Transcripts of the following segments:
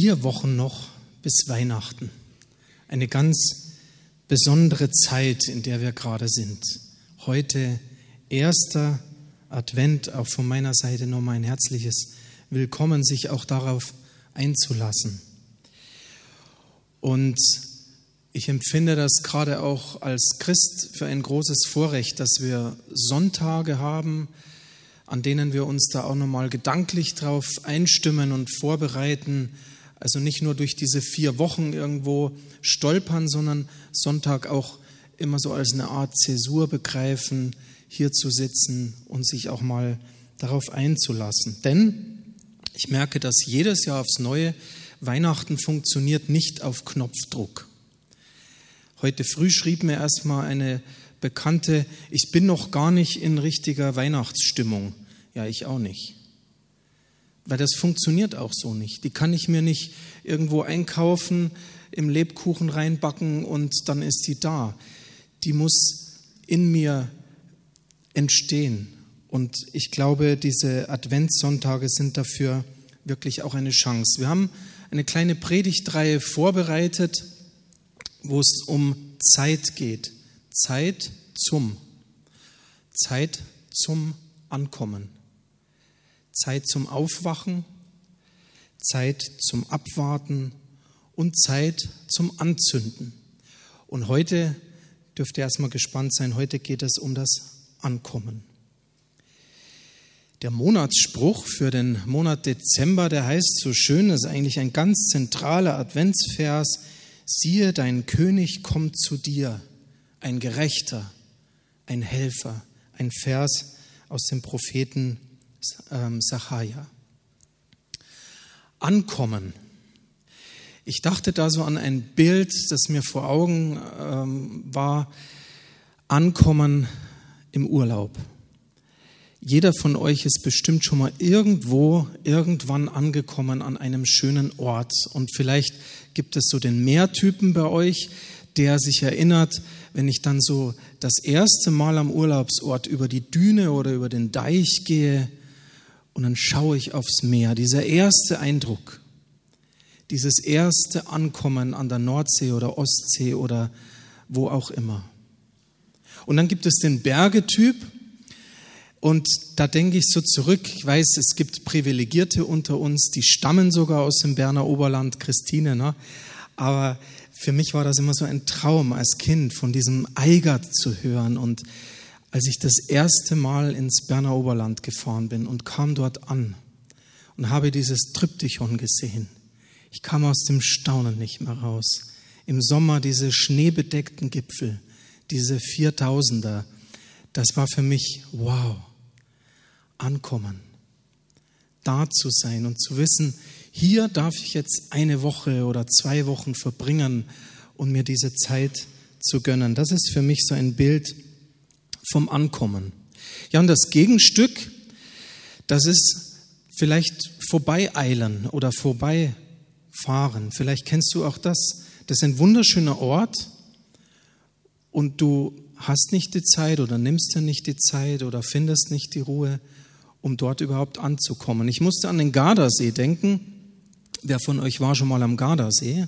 vier Wochen noch bis Weihnachten. Eine ganz besondere Zeit, in der wir gerade sind. Heute erster Advent, auch von meiner Seite nochmal ein herzliches Willkommen, sich auch darauf einzulassen. Und ich empfinde das gerade auch als Christ für ein großes Vorrecht, dass wir Sonntage haben, an denen wir uns da auch nochmal gedanklich drauf einstimmen und vorbereiten. Also nicht nur durch diese vier Wochen irgendwo stolpern, sondern Sonntag auch immer so als eine Art Zäsur begreifen, hier zu sitzen und sich auch mal darauf einzulassen. Denn ich merke, dass jedes Jahr aufs Neue Weihnachten funktioniert nicht auf Knopfdruck. Heute früh schrieb mir erstmal eine Bekannte, ich bin noch gar nicht in richtiger Weihnachtsstimmung. Ja, ich auch nicht. Weil das funktioniert auch so nicht. Die kann ich mir nicht irgendwo einkaufen, im Lebkuchen reinbacken und dann ist sie da. Die muss in mir entstehen. Und ich glaube, diese Adventssonntage sind dafür wirklich auch eine Chance. Wir haben eine kleine Predigtreihe vorbereitet, wo es um Zeit geht. Zeit zum. Zeit zum Ankommen. Zeit zum Aufwachen. Zeit zum Abwarten und Zeit zum Anzünden. Und heute dürft ihr erstmal gespannt sein. Heute geht es um das Ankommen. Der Monatsspruch für den Monat Dezember, der heißt so schön, ist eigentlich ein ganz zentraler Adventsvers. Siehe, dein König kommt zu dir, ein Gerechter, ein Helfer, ein Vers aus dem Propheten ähm, Sacharja. Ankommen. Ich dachte da so an ein Bild, das mir vor Augen ähm, war. Ankommen im Urlaub. Jeder von euch ist bestimmt schon mal irgendwo, irgendwann angekommen an einem schönen Ort. Und vielleicht gibt es so den Mehrtypen bei euch, der sich erinnert, wenn ich dann so das erste Mal am Urlaubsort über die Düne oder über den Deich gehe und dann schaue ich aufs Meer. Dieser erste Eindruck, dieses erste Ankommen an der Nordsee oder Ostsee oder wo auch immer. Und dann gibt es den Bergetyp, und da denke ich so zurück, ich weiß, es gibt Privilegierte unter uns, die stammen sogar aus dem Berner Oberland, Christine, ne? aber für mich war das immer so ein Traum als Kind, von diesem Eigert zu hören. Und als ich das erste Mal ins Berner Oberland gefahren bin und kam dort an und habe dieses Tryptychon gesehen, ich kam aus dem Staunen nicht mehr raus. Im Sommer diese schneebedeckten Gipfel, diese Viertausender, das war für mich wow ankommen, da zu sein und zu wissen, hier darf ich jetzt eine Woche oder zwei Wochen verbringen und mir diese Zeit zu gönnen. Das ist für mich so ein Bild vom Ankommen. Ja, und das Gegenstück, das ist vielleicht vorbeieilen oder vorbeifahren. Vielleicht kennst du auch das. Das ist ein wunderschöner Ort und du hast nicht die Zeit oder nimmst dir nicht die Zeit oder findest nicht die Ruhe um dort überhaupt anzukommen. Ich musste an den Gardasee denken. Wer von euch war schon mal am Gardasee?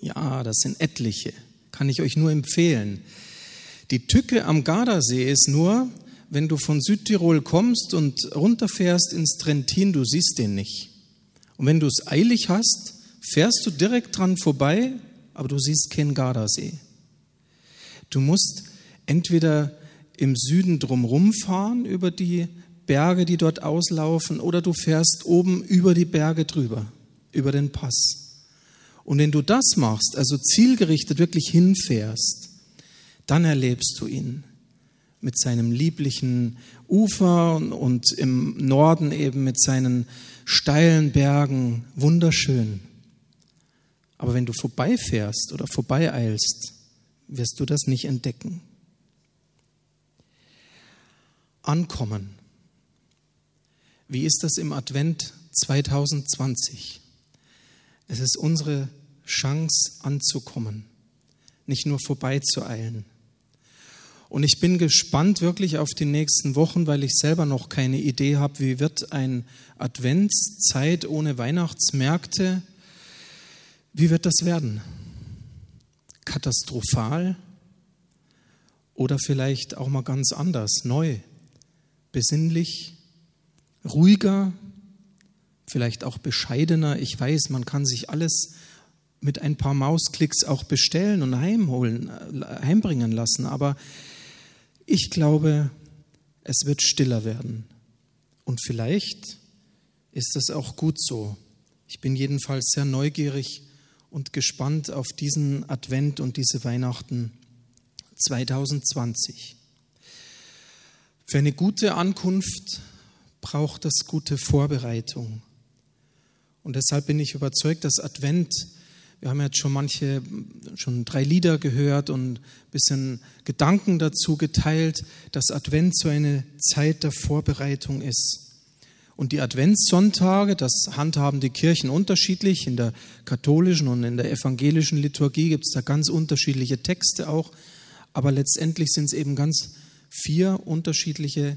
Ja, das sind etliche. Kann ich euch nur empfehlen. Die Tücke am Gardasee ist nur, wenn du von Südtirol kommst und runterfährst ins Trentin, du siehst den nicht. Und wenn du es eilig hast, fährst du direkt dran vorbei, aber du siehst keinen Gardasee. Du musst entweder im Süden drumherum fahren über die Berge, die dort auslaufen, oder du fährst oben über die Berge drüber, über den Pass. Und wenn du das machst, also zielgerichtet wirklich hinfährst, dann erlebst du ihn mit seinem lieblichen Ufer und im Norden eben mit seinen steilen Bergen, wunderschön. Aber wenn du vorbeifährst oder vorbeieilst, wirst du das nicht entdecken ankommen. Wie ist das im Advent 2020? Es ist unsere Chance anzukommen, nicht nur vorbeizueilen. Und ich bin gespannt wirklich auf die nächsten Wochen, weil ich selber noch keine Idee habe, wie wird ein Adventszeit ohne Weihnachtsmärkte, wie wird das werden? Katastrophal oder vielleicht auch mal ganz anders, neu, besinnlich, ruhiger, vielleicht auch bescheidener. Ich weiß, man kann sich alles mit ein paar Mausklicks auch bestellen und heimholen, äh, heimbringen lassen, aber ich glaube, es wird stiller werden. Und vielleicht ist das auch gut so. Ich bin jedenfalls sehr neugierig und gespannt auf diesen Advent und diese Weihnachten 2020. Für eine gute Ankunft braucht es gute Vorbereitung. Und deshalb bin ich überzeugt, dass Advent wir haben jetzt schon manche, schon drei Lieder gehört und ein bisschen Gedanken dazu geteilt, dass Advent so eine Zeit der Vorbereitung ist. Und die Adventssonntage, das handhaben die Kirchen unterschiedlich. In der katholischen und in der evangelischen Liturgie gibt es da ganz unterschiedliche Texte auch. Aber letztendlich sind es eben ganz vier unterschiedliche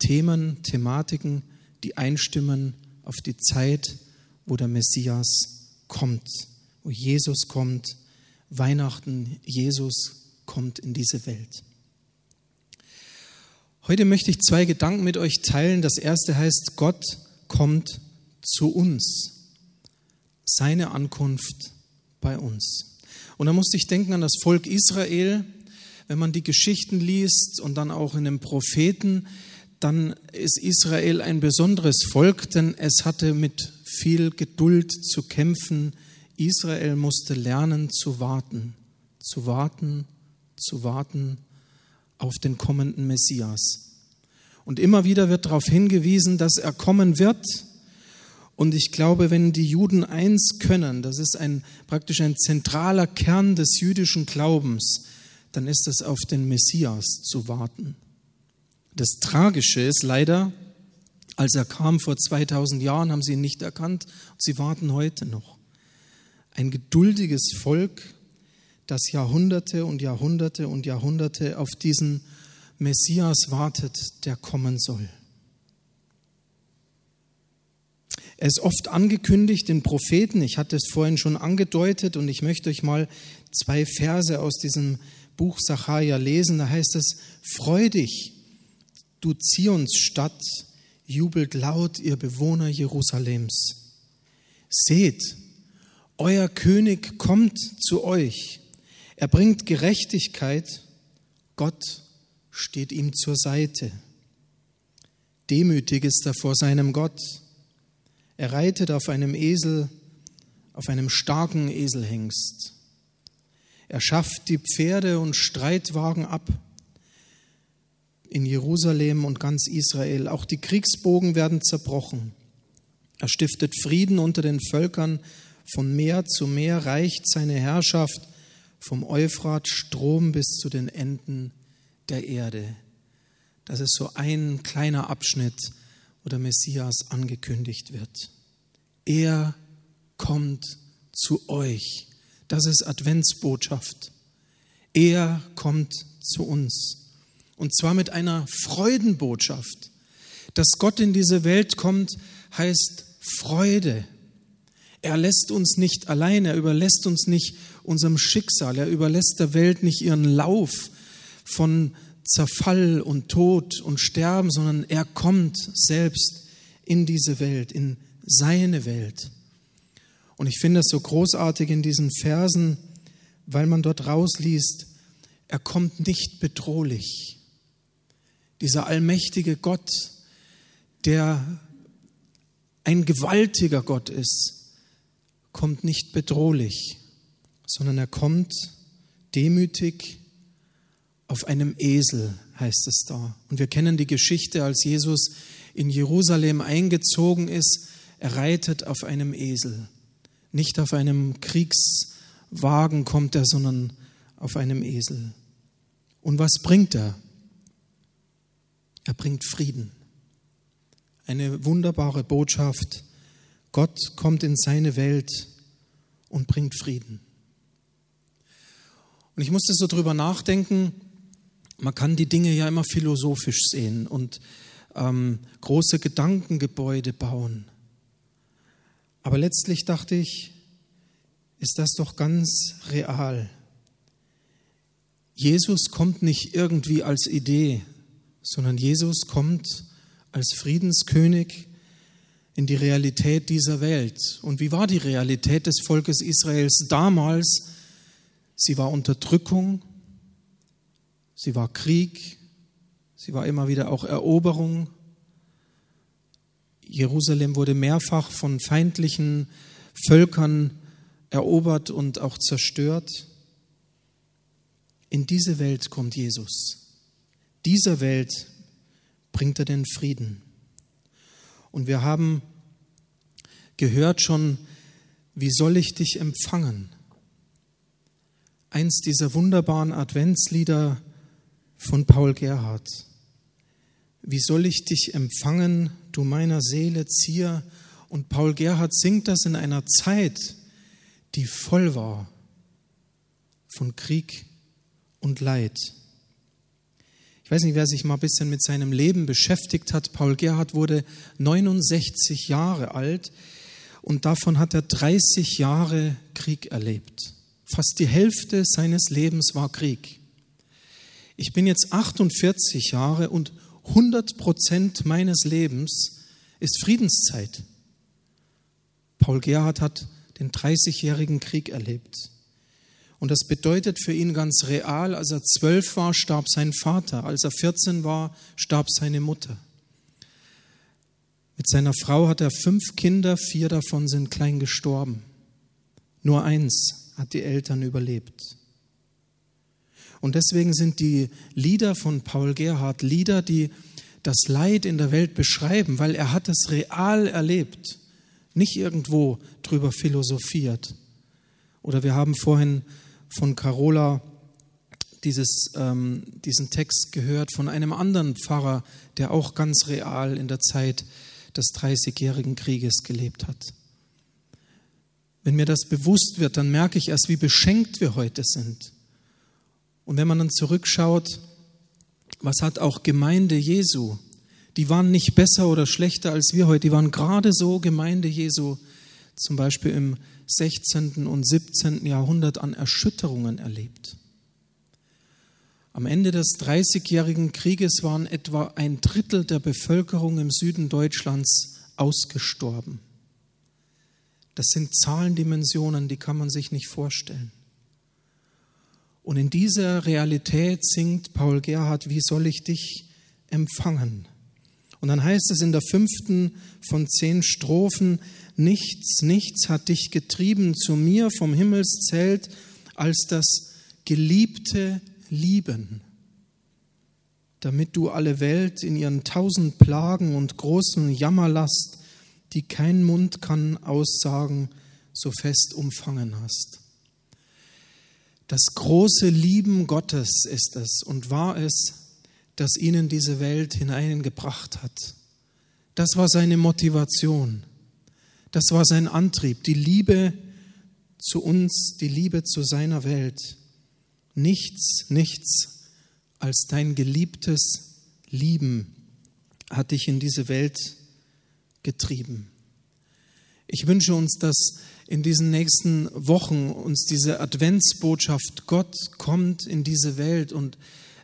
Themen, Thematiken, die einstimmen auf die Zeit, wo der Messias kommt wo Jesus kommt, Weihnachten, Jesus kommt in diese Welt. Heute möchte ich zwei Gedanken mit euch teilen. Das erste heißt, Gott kommt zu uns. Seine Ankunft bei uns. Und da musste ich denken an das Volk Israel. Wenn man die Geschichten liest und dann auch in den Propheten, dann ist Israel ein besonderes Volk, denn es hatte mit viel Geduld zu kämpfen, Israel musste lernen zu warten, zu warten, zu warten auf den kommenden Messias. Und immer wieder wird darauf hingewiesen, dass er kommen wird. Und ich glaube, wenn die Juden eins können, das ist ein, praktisch ein zentraler Kern des jüdischen Glaubens, dann ist es auf den Messias zu warten. Das Tragische ist leider, als er kam vor 2000 Jahren, haben sie ihn nicht erkannt. Sie warten heute noch ein geduldiges Volk, das Jahrhunderte und Jahrhunderte und Jahrhunderte auf diesen Messias wartet, der kommen soll. Er ist oft angekündigt in Propheten, ich hatte es vorhin schon angedeutet und ich möchte euch mal zwei Verse aus diesem Buch Sacharja lesen. Da heißt es, Freu dich, du Zionsstadt, jubelt laut, ihr Bewohner Jerusalems. Seht, euer König kommt zu euch. Er bringt Gerechtigkeit. Gott steht ihm zur Seite. Demütig ist er vor seinem Gott. Er reitet auf einem Esel, auf einem starken Eselhengst. Er schafft die Pferde und Streitwagen ab in Jerusalem und ganz Israel. Auch die Kriegsbogen werden zerbrochen. Er stiftet Frieden unter den Völkern von Meer zu Meer reicht seine Herrschaft vom Euphrat Strom bis zu den Enden der Erde. Das ist so ein kleiner Abschnitt, wo der Messias angekündigt wird. Er kommt zu euch. Das ist Adventsbotschaft. Er kommt zu uns. Und zwar mit einer Freudenbotschaft. Dass Gott in diese Welt kommt, heißt Freude. Er lässt uns nicht allein, er überlässt uns nicht unserem Schicksal, er überlässt der Welt nicht ihren Lauf von Zerfall und Tod und Sterben, sondern er kommt selbst in diese Welt, in seine Welt. Und ich finde es so großartig in diesen Versen, weil man dort rausliest, er kommt nicht bedrohlich. Dieser allmächtige Gott, der ein gewaltiger Gott ist, kommt nicht bedrohlich, sondern er kommt demütig auf einem Esel, heißt es da. Und wir kennen die Geschichte, als Jesus in Jerusalem eingezogen ist, er reitet auf einem Esel. Nicht auf einem Kriegswagen kommt er, sondern auf einem Esel. Und was bringt er? Er bringt Frieden. Eine wunderbare Botschaft Gott kommt in seine Welt und bringt Frieden. Und ich musste so drüber nachdenken, man kann die Dinge ja immer philosophisch sehen und ähm, große Gedankengebäude bauen. Aber letztlich dachte ich, ist das doch ganz real. Jesus kommt nicht irgendwie als Idee, sondern Jesus kommt als Friedenskönig in die Realität dieser Welt. Und wie war die Realität des Volkes Israels damals? Sie war Unterdrückung, sie war Krieg, sie war immer wieder auch Eroberung. Jerusalem wurde mehrfach von feindlichen Völkern erobert und auch zerstört. In diese Welt kommt Jesus. Dieser Welt bringt er den Frieden. Und wir haben gehört schon, wie soll ich dich empfangen? Eins dieser wunderbaren Adventslieder von Paul Gerhardt. Wie soll ich dich empfangen, du meiner Seele Zier? Und Paul Gerhardt singt das in einer Zeit, die voll war von Krieg und Leid. Ich weiß nicht, wer sich mal ein bisschen mit seinem Leben beschäftigt hat. Paul Gerhard wurde 69 Jahre alt und davon hat er 30 Jahre Krieg erlebt. Fast die Hälfte seines Lebens war Krieg. Ich bin jetzt 48 Jahre und 100 Prozent meines Lebens ist Friedenszeit. Paul Gerhard hat den 30-jährigen Krieg erlebt. Und das bedeutet für ihn ganz real, als er zwölf war, starb sein Vater, als er 14 war, starb seine Mutter. Mit seiner Frau hat er fünf Kinder, vier davon sind klein gestorben. Nur eins hat die Eltern überlebt. Und deswegen sind die Lieder von Paul Gerhard Lieder, die das Leid in der Welt beschreiben, weil er hat es real erlebt nicht irgendwo drüber philosophiert. Oder wir haben vorhin von Carola dieses, ähm, diesen Text gehört von einem anderen Pfarrer, der auch ganz real in der Zeit des Dreißigjährigen Krieges gelebt hat. Wenn mir das bewusst wird, dann merke ich erst, wie beschenkt wir heute sind. Und wenn man dann zurückschaut, was hat auch Gemeinde Jesu die waren nicht besser oder schlechter als wir heute, die waren gerade so Gemeinde Jesu, zum Beispiel im 16. und 17. Jahrhundert an Erschütterungen erlebt. Am Ende des Dreißigjährigen Krieges waren etwa ein Drittel der Bevölkerung im Süden Deutschlands ausgestorben. Das sind Zahlendimensionen, die kann man sich nicht vorstellen. Und in dieser Realität singt Paul Gerhard, wie soll ich dich empfangen? Und dann heißt es in der fünften von zehn Strophen, nichts, nichts hat dich getrieben zu mir vom Himmelszelt als das geliebte Lieben, damit du alle Welt in ihren tausend Plagen und großen Jammerlast, die kein Mund kann aussagen, so fest umfangen hast. Das große Lieben Gottes ist es und war es, das ihnen diese Welt hineingebracht hat. Das war seine Motivation. Das war sein Antrieb, die Liebe zu uns, die Liebe zu seiner Welt. Nichts, nichts als dein geliebtes Lieben hat dich in diese Welt getrieben. Ich wünsche uns, dass in diesen nächsten Wochen uns diese Adventsbotschaft, Gott kommt in diese Welt und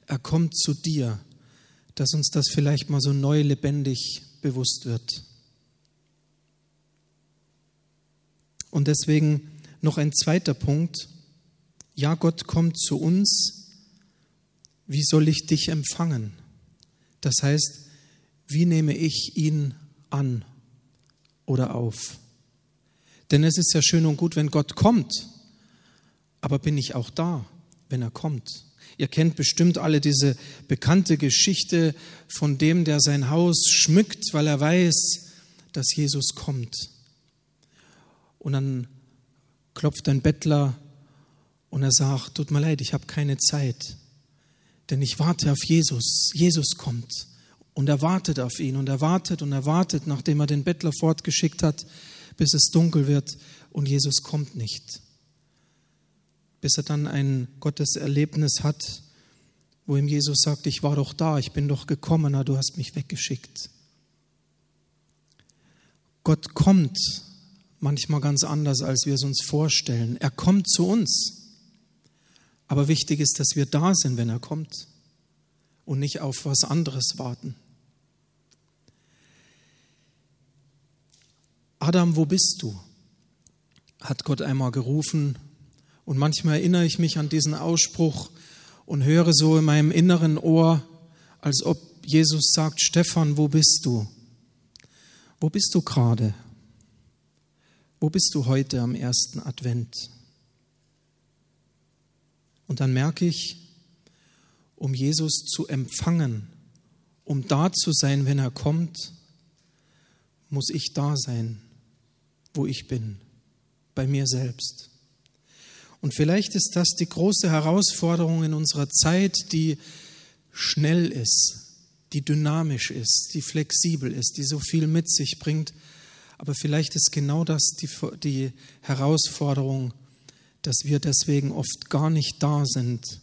er kommt zu dir, dass uns das vielleicht mal so neu lebendig bewusst wird. Und deswegen noch ein zweiter Punkt. Ja, Gott kommt zu uns. Wie soll ich dich empfangen? Das heißt, wie nehme ich ihn an oder auf? Denn es ist ja schön und gut, wenn Gott kommt, aber bin ich auch da, wenn er kommt? Ihr kennt bestimmt alle diese bekannte Geschichte von dem, der sein Haus schmückt, weil er weiß, dass Jesus kommt. Und dann klopft ein Bettler und er sagt, tut mir leid, ich habe keine Zeit, denn ich warte auf Jesus. Jesus kommt. Und er wartet auf ihn und er wartet und er wartet, nachdem er den Bettler fortgeschickt hat, bis es dunkel wird und Jesus kommt nicht bis er dann ein Gotteserlebnis hat wo ihm Jesus sagt, ich war doch da, ich bin doch gekommen, aber du hast mich weggeschickt. Gott kommt manchmal ganz anders, als wir es uns vorstellen. Er kommt zu uns. Aber wichtig ist, dass wir da sind, wenn er kommt und nicht auf was anderes warten. Adam, wo bist du? hat Gott einmal gerufen. Und manchmal erinnere ich mich an diesen Ausspruch und höre so in meinem inneren Ohr, als ob Jesus sagt, Stefan, wo bist du? Wo bist du gerade? Wo bist du heute am ersten Advent? Und dann merke ich, um Jesus zu empfangen, um da zu sein, wenn er kommt, muss ich da sein, wo ich bin, bei mir selbst. Und vielleicht ist das die große Herausforderung in unserer Zeit, die schnell ist, die dynamisch ist, die flexibel ist, die so viel mit sich bringt. Aber vielleicht ist genau das die, die Herausforderung, dass wir deswegen oft gar nicht da sind,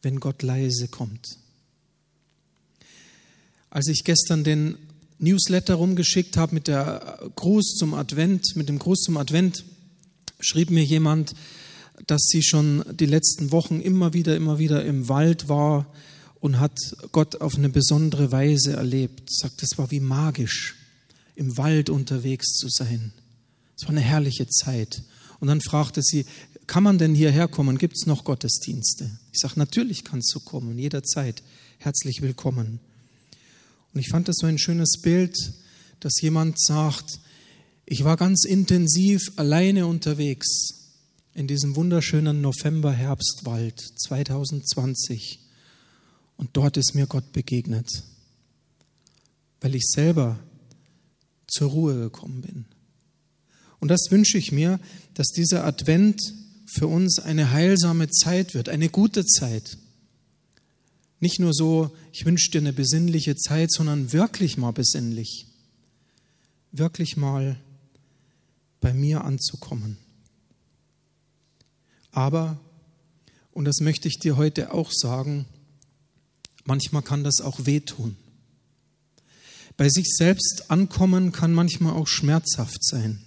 wenn Gott leise kommt. Als ich gestern den Newsletter rumgeschickt habe mit der Gruß zum Advent, mit dem Gruß zum Advent, schrieb mir jemand, dass sie schon die letzten Wochen immer wieder, immer wieder im Wald war und hat Gott auf eine besondere Weise erlebt. Sagt, es war wie magisch, im Wald unterwegs zu sein. Es war eine herrliche Zeit. Und dann fragte sie, kann man denn hierher kommen? Gibt es noch Gottesdienste? Ich sage, natürlich kannst du kommen, jederzeit. Herzlich willkommen. Und ich fand das so ein schönes Bild, dass jemand sagt, ich war ganz intensiv alleine unterwegs in diesem wunderschönen November-Herbstwald 2020. Und dort ist mir Gott begegnet, weil ich selber zur Ruhe gekommen bin. Und das wünsche ich mir, dass dieser Advent für uns eine heilsame Zeit wird, eine gute Zeit. Nicht nur so, ich wünsche dir eine besinnliche Zeit, sondern wirklich mal besinnlich. Wirklich mal bei mir anzukommen. Aber, und das möchte ich dir heute auch sagen, manchmal kann das auch wehtun. Bei sich selbst ankommen kann manchmal auch schmerzhaft sein.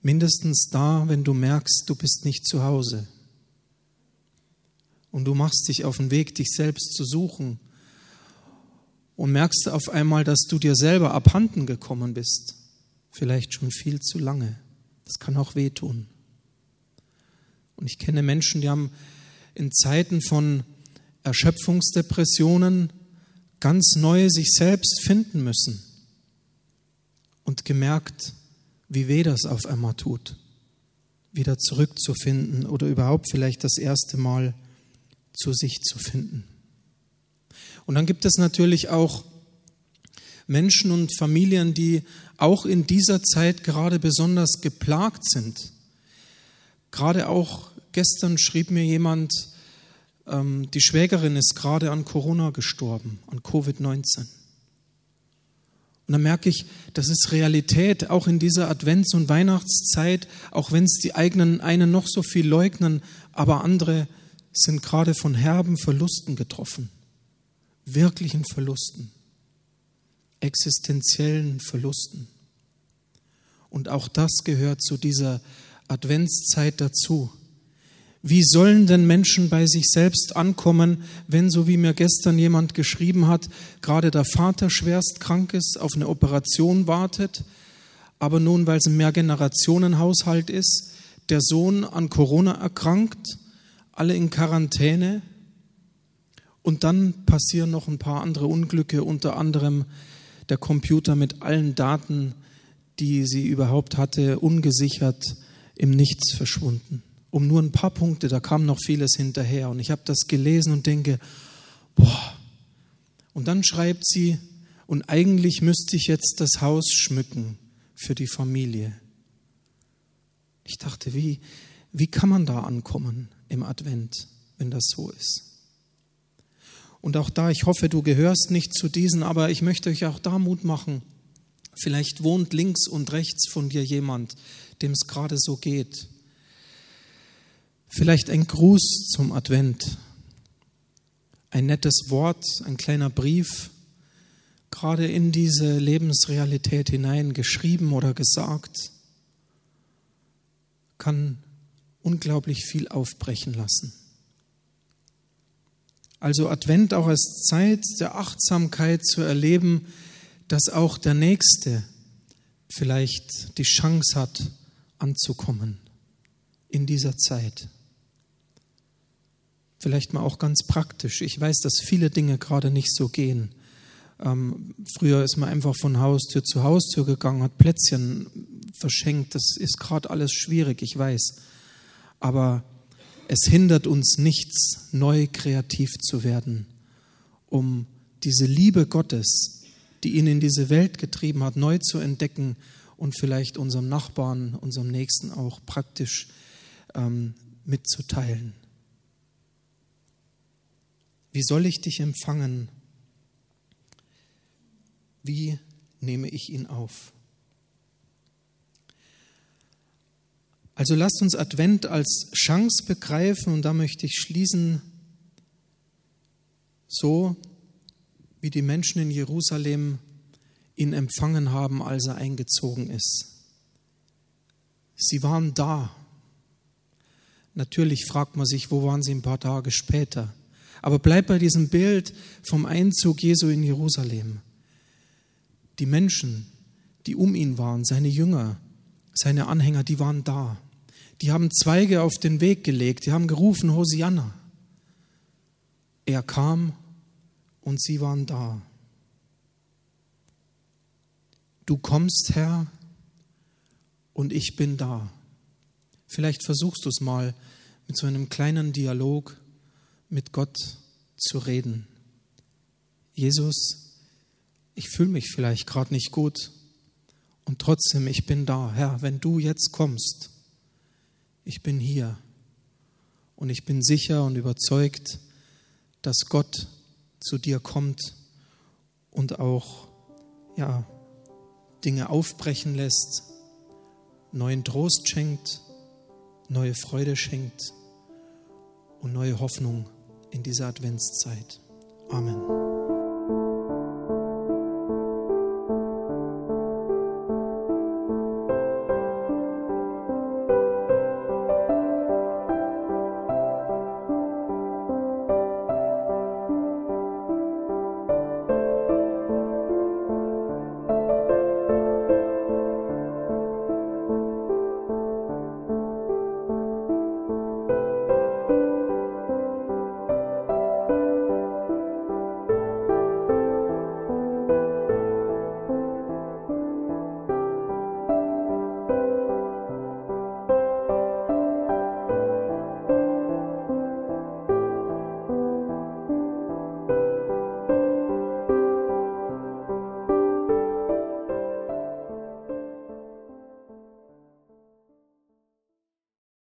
Mindestens da, wenn du merkst, du bist nicht zu Hause. Und du machst dich auf den Weg, dich selbst zu suchen. Und merkst auf einmal, dass du dir selber abhanden gekommen bist vielleicht schon viel zu lange. Das kann auch wehtun. Und ich kenne Menschen, die haben in Zeiten von Erschöpfungsdepressionen ganz neu sich selbst finden müssen und gemerkt, wie weh das auf einmal tut, wieder zurückzufinden oder überhaupt vielleicht das erste Mal zu sich zu finden. Und dann gibt es natürlich auch Menschen und Familien, die auch in dieser Zeit gerade besonders geplagt sind. Gerade auch gestern schrieb mir jemand, ähm, die Schwägerin ist gerade an Corona gestorben, an Covid-19. Und dann merke ich, das ist Realität, auch in dieser Advents- und Weihnachtszeit, auch wenn es die eigenen einen noch so viel leugnen, aber andere sind gerade von herben Verlusten getroffen, wirklichen Verlusten existenziellen Verlusten. Und auch das gehört zu dieser Adventszeit dazu. Wie sollen denn Menschen bei sich selbst ankommen, wenn, so wie mir gestern jemand geschrieben hat, gerade der Vater schwerst krank ist, auf eine Operation wartet, aber nun, weil es ein Mehrgenerationenhaushalt ist, der Sohn an Corona erkrankt, alle in Quarantäne und dann passieren noch ein paar andere Unglücke, unter anderem der Computer mit allen Daten, die sie überhaupt hatte, ungesichert im Nichts verschwunden. Um nur ein paar Punkte, da kam noch vieles hinterher. Und ich habe das gelesen und denke, boah. Und dann schreibt sie, und eigentlich müsste ich jetzt das Haus schmücken für die Familie. Ich dachte, wie, wie kann man da ankommen im Advent, wenn das so ist? Und auch da, ich hoffe, du gehörst nicht zu diesen, aber ich möchte euch auch da Mut machen. Vielleicht wohnt links und rechts von dir jemand, dem es gerade so geht. Vielleicht ein Gruß zum Advent, ein nettes Wort, ein kleiner Brief, gerade in diese Lebensrealität hinein geschrieben oder gesagt, kann unglaublich viel aufbrechen lassen. Also Advent auch als Zeit der Achtsamkeit zu erleben, dass auch der Nächste vielleicht die Chance hat, anzukommen in dieser Zeit. Vielleicht mal auch ganz praktisch. Ich weiß, dass viele Dinge gerade nicht so gehen. Ähm, früher ist man einfach von Haustür zu Haustür gegangen, hat Plätzchen verschenkt. Das ist gerade alles schwierig, ich weiß. Aber es hindert uns nichts, neu kreativ zu werden, um diese Liebe Gottes, die ihn in diese Welt getrieben hat, neu zu entdecken und vielleicht unserem Nachbarn, unserem Nächsten auch praktisch ähm, mitzuteilen. Wie soll ich dich empfangen? Wie nehme ich ihn auf? Also lasst uns Advent als Chance begreifen und da möchte ich schließen, so wie die Menschen in Jerusalem ihn empfangen haben, als er eingezogen ist. Sie waren da. Natürlich fragt man sich, wo waren sie ein paar Tage später? Aber bleibt bei diesem Bild vom Einzug Jesu in Jerusalem. Die Menschen, die um ihn waren, seine Jünger, seine Anhänger, die waren da. Die haben Zweige auf den Weg gelegt, die haben gerufen, Hosianna. Er kam und sie waren da. Du kommst, Herr, und ich bin da. Vielleicht versuchst du es mal mit so einem kleinen Dialog mit Gott zu reden. Jesus, ich fühle mich vielleicht gerade nicht gut und trotzdem, ich bin da. Herr, wenn du jetzt kommst, ich bin hier und ich bin sicher und überzeugt, dass Gott zu dir kommt und auch ja, Dinge aufbrechen lässt, neuen Trost schenkt, neue Freude schenkt und neue Hoffnung in dieser Adventszeit. Amen.